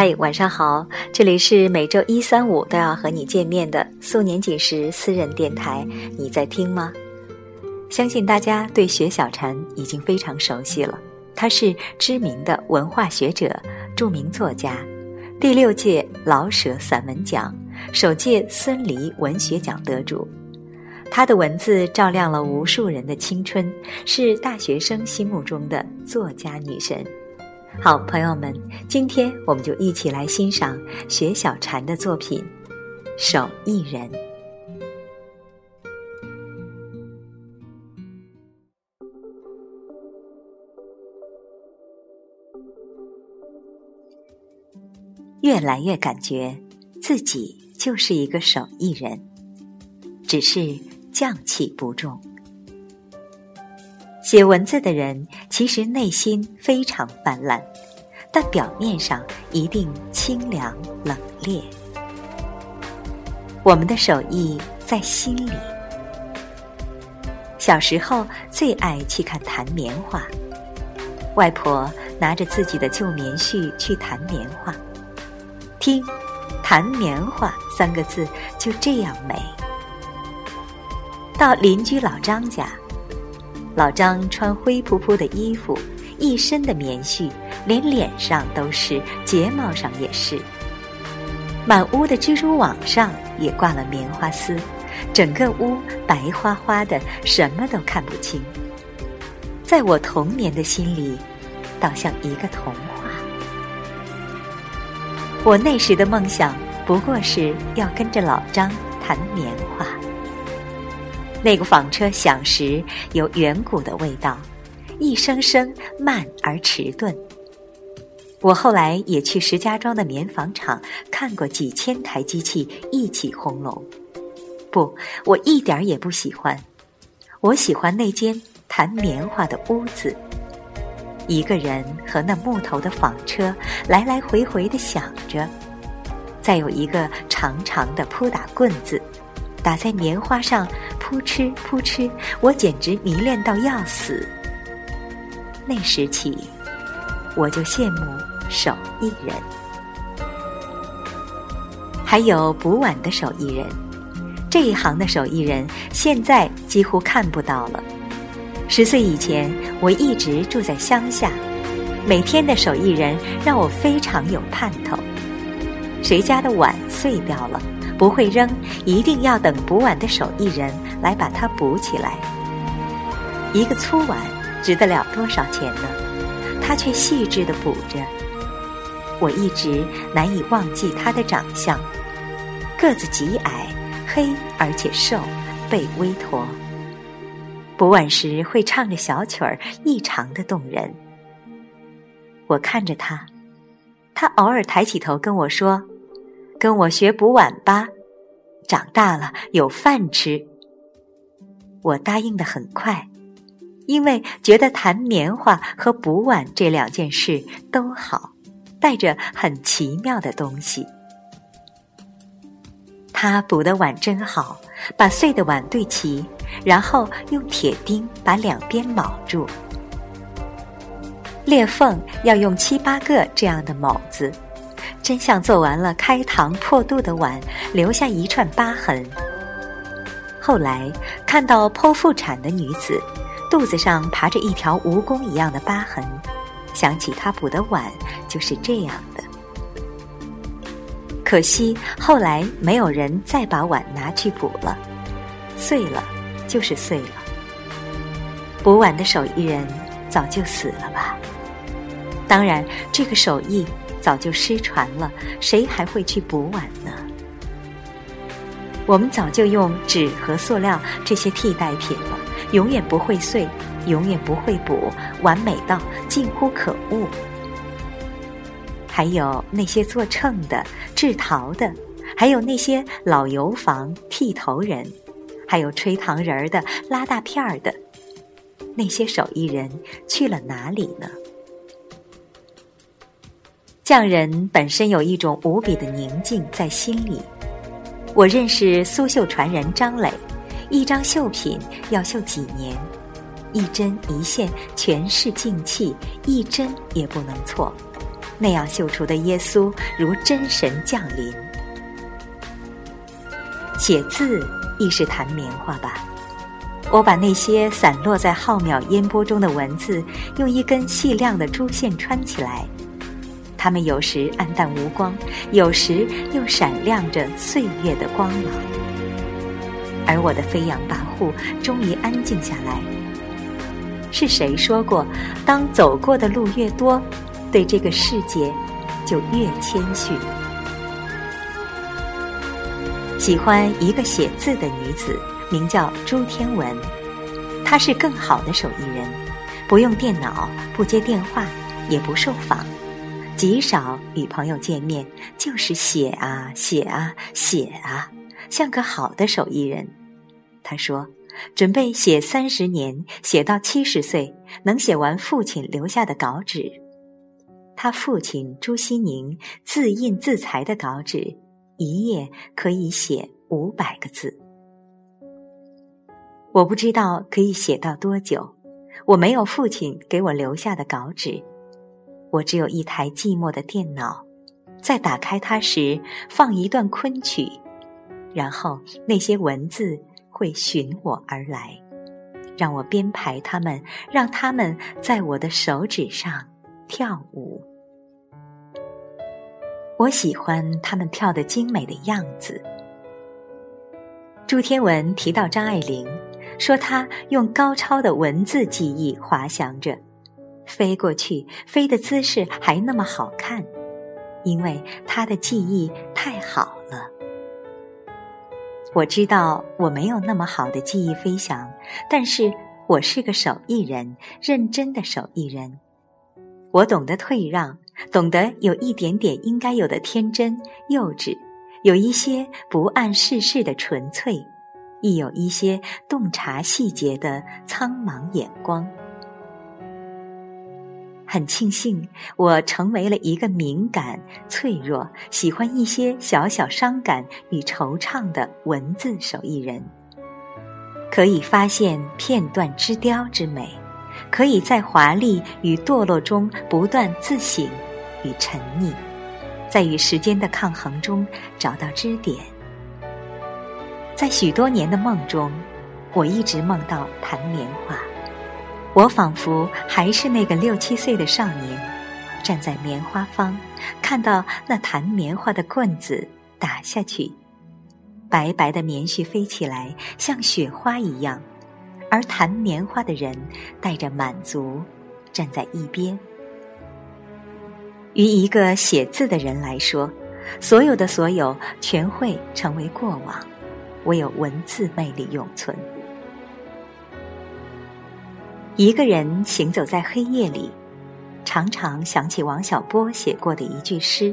嗨，晚上好，这里是每周一、三、五都要和你见面的素年锦时私人电台，你在听吗？相信大家对雪小禅已经非常熟悉了，他是知名的文化学者、著名作家，第六届老舍散文奖、首届孙犁文学奖得主。他的文字照亮了无数人的青春，是大学生心目中的作家女神。好，朋友们，今天我们就一起来欣赏雪小禅的作品《手艺人》。越来越感觉自己就是一个手艺人，只是匠气不重。写文字的人其实内心非常泛滥，但表面上一定清凉冷冽。我们的手艺在心里。小时候最爱去看弹棉花，外婆拿着自己的旧棉絮去弹棉花，听“弹棉花”三个字就这样美。到邻居老张家。老张穿灰扑扑的衣服，一身的棉絮，连脸上都是，睫毛上也是。满屋的蜘蛛网上也挂了棉花丝，整个屋白花花的，什么都看不清。在我童年的心里，倒像一个童话。我那时的梦想，不过是要跟着老张弹棉花。那个纺车响时有远古的味道，一声声慢而迟钝。我后来也去石家庄的棉纺厂看过几千台机器一起轰隆。不，我一点也不喜欢。我喜欢那间弹棉花的屋子，一个人和那木头的纺车来来回回的响着，再有一个长长的扑打棍子。打在棉花上，扑哧扑哧，我简直迷恋到要死。那时起，我就羡慕手艺人，还有补碗的手艺人。这一行的手艺人现在几乎看不到了。十岁以前，我一直住在乡下，每天的手艺人让我非常有盼头。谁家的碗碎掉了？不会扔，一定要等补碗的手艺人来把它补起来。一个粗碗值得了多少钱呢？他却细致的补着。我一直难以忘记他的长相，个子极矮，黑而且瘦，背微驼。补碗时会唱着小曲儿，异常的动人。我看着他，他偶尔抬起头跟我说。跟我学补碗吧，长大了有饭吃。我答应的很快，因为觉得弹棉花和补碗这两件事都好，带着很奇妙的东西。他补的碗真好，把碎的碗对齐，然后用铁钉把两边铆住，裂缝要用七八个这样的铆子。真像做完了开膛破肚的碗，留下一串疤痕。后来看到剖腹产的女子，肚子上爬着一条蜈蚣一样的疤痕，想起她补的碗就是这样的。可惜后来没有人再把碗拿去补了，碎了就是碎了。补碗的手艺人早就死了吧？当然，这个手艺。早就失传了，谁还会去补碗呢？我们早就用纸和塑料这些替代品了，永远不会碎，永远不会补，完美到近乎可恶。还有那些做秤的、制陶的，还有那些老油房、剃头人，还有吹糖人儿的、拉大片儿的，那些手艺人去了哪里呢？匠人本身有一种无比的宁静在心里。我认识苏绣传人张磊，一张绣品要绣几年，一针一线全是静气，一针也不能错。那样绣出的耶稣如真神降临。写字亦是弹棉花吧？我把那些散落在浩渺烟波中的文字，用一根细亮的珠线穿起来。它们有时暗淡无光，有时又闪亮着岁月的光芒。而我的飞扬跋扈终于安静下来。是谁说过，当走过的路越多，对这个世界就越谦逊？喜欢一个写字的女子。名叫朱天文，她是更好的手艺人，不用电脑，不接电话，也不受访，极少与朋友见面，就是写啊写啊写啊，像个好的手艺人。他说，准备写三十年，写到七十岁，能写完父亲留下的稿纸。他父亲朱西宁自印自裁的稿纸，一页可以写五百个字。我不知道可以写到多久，我没有父亲给我留下的稿纸，我只有一台寂寞的电脑，在打开它时放一段昆曲，然后那些文字会寻我而来，让我编排它们，让它们在我的手指上跳舞。我喜欢他们跳的精美的样子。朱天文提到张爱玲。说他用高超的文字技艺滑翔着，飞过去，飞的姿势还那么好看，因为他的记忆太好了。我知道我没有那么好的记忆飞翔，但是我是个手艺人，认真的手艺人。我懂得退让，懂得有一点点应该有的天真幼稚，有一些不谙世事的纯粹。亦有一些洞察细节的苍茫眼光。很庆幸，我成为了一个敏感、脆弱、喜欢一些小小伤感与惆怅的文字手艺人。可以发现片段之雕之美，可以在华丽与堕落中不断自省与沉溺，在与时间的抗衡中找到支点。在许多年的梦中，我一直梦到弹棉花。我仿佛还是那个六七岁的少年，站在棉花方，看到那弹棉花的棍子打下去，白白的棉絮飞起来，像雪花一样，而弹棉花的人带着满足站在一边。于一个写字的人来说，所有的所有全会成为过往。唯有文字魅力永存。一个人行走在黑夜里，常常想起王小波写过的一句诗：“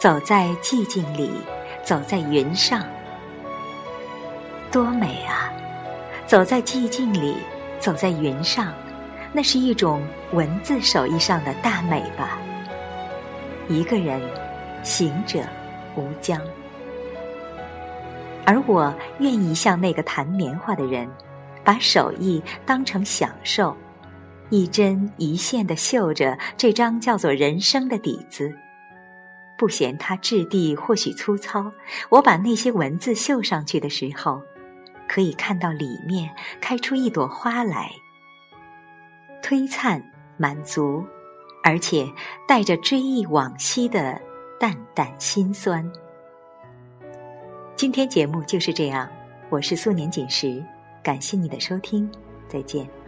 走在寂静里，走在云上，多美啊！走在寂静里，走在云上，那是一种文字手艺上的大美吧。”一个人，行者无疆。而我愿意像那个弹棉花的人，把手艺当成享受，一针一线的绣着这张叫做人生的底子。不嫌它质地或许粗糙，我把那些文字绣上去的时候，可以看到里面开出一朵花来，推灿满足，而且带着追忆往昔的淡淡心酸。今天节目就是这样，我是素年锦时，感谢你的收听，再见。